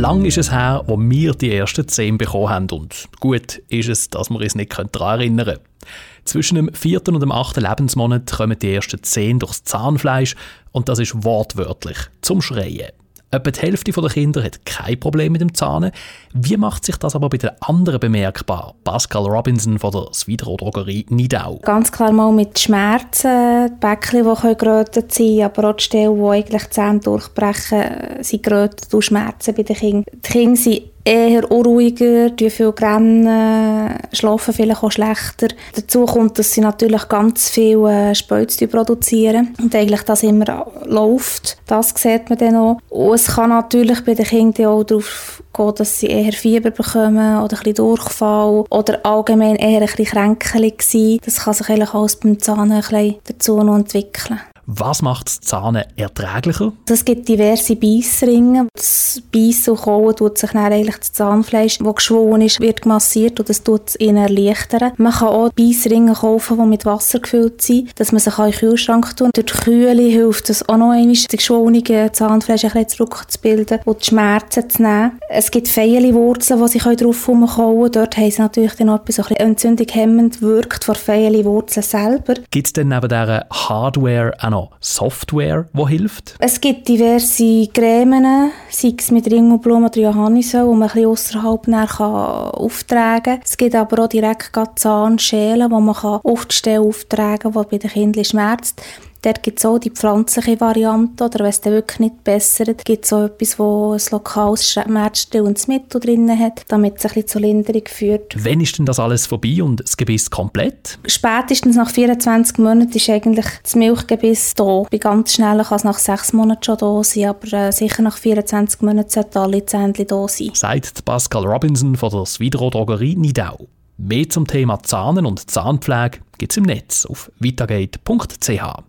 Lang ist es her, wo wir die ersten Zehn bekommen haben und gut ist es, dass wir uns nicht daran erinnern können. Zwischen dem vierten und dem achten Lebensmonat kommen die ersten Zehn durchs Zahnfleisch und das ist wortwörtlich zum Schreien. Etwa die Hälfte der Kinder hat kein Problem mit dem Zahnen. Wie macht sich das aber bei den anderen bemerkbar? Pascal Robinson von der Swidro Drogerie Nidau. Ganz klar mal mit Schmerzen, die Bäckchen, die gerötet sein aber auch die Stellen, wo eigentlich die Zähne durchbrechen, sind gerötet und Schmerzen bei den Kindern. Die Kinder sind eher unruhiger, viel rennen, schlafen vielleicht auch schlechter. Dazu kommt, dass sie natürlich ganz viel äh, Spätzle produzieren und eigentlich das immer läuft. Das sieht man dann auch. Und es kann natürlich bei den Kindern auch darauf gehen, dass sie eher Fieber bekommen oder ein bisschen Durchfall oder allgemein eher ein bisschen kränkelig sein. Das kann sich eigentlich alles beim Zahn ein bisschen dazu noch entwickeln. Was macht das Zahnen erträglicher? Es gibt diverse Beißringe. Das Beißen und Kauen tut sich dann eigentlich das Zahnfleisch, das geschwollen ist, wird gemassiert und das tut es ihnen erleichtern. Man kann auch Beißringe kaufen, die mit Wasser gefüllt sind, dass man sich in den Kühlschrank tun Durch die Kühle hilft es auch noch einmal, das geschwollene Zahnfleisch ein bisschen zurückzubilden und die Schmerzen zu nehmen. Es gibt Feierliwurzeln, die sie drauf herumkauen Dort haben sie natürlich dann noch etwas ein entzündungshemmend wirkt von Feierliwurzeln selber. Gibt es denn neben dieser Hardware auch noch noch Software, die hilft? Es gibt diverse Cremen, sei es mit Ringelblumen oder Johannisöl, die man ein bisschen ausserhalb auftragen kann. Es gibt aber auch direkt Zahnschälen, die man auf die Stelle auftragen kann, die bei den Kindern schmerzt. Dort gibt es auch die pflanzliche Variante, oder wenn es dann wirklich nicht bessert, gibt es auch etwas, wo ein lokales schmerzstillendes Mittel drin hat, damit es ein bisschen zur Linderung führt. Wann ist denn das alles vorbei und das Gebiss komplett? Spätestens nach 24 Monaten ist eigentlich das Milchgebiss da. Bei ganz schnell kann es nach 6 Monaten schon da sein, aber äh, sicher nach 24 Monaten sollten alle Zähne da sein. Sagt Pascal Robinson von der Svidro Drogerie Nidau. Mehr zum Thema Zahnen und Zahnpflege gibt es im Netz auf vitagate.ch.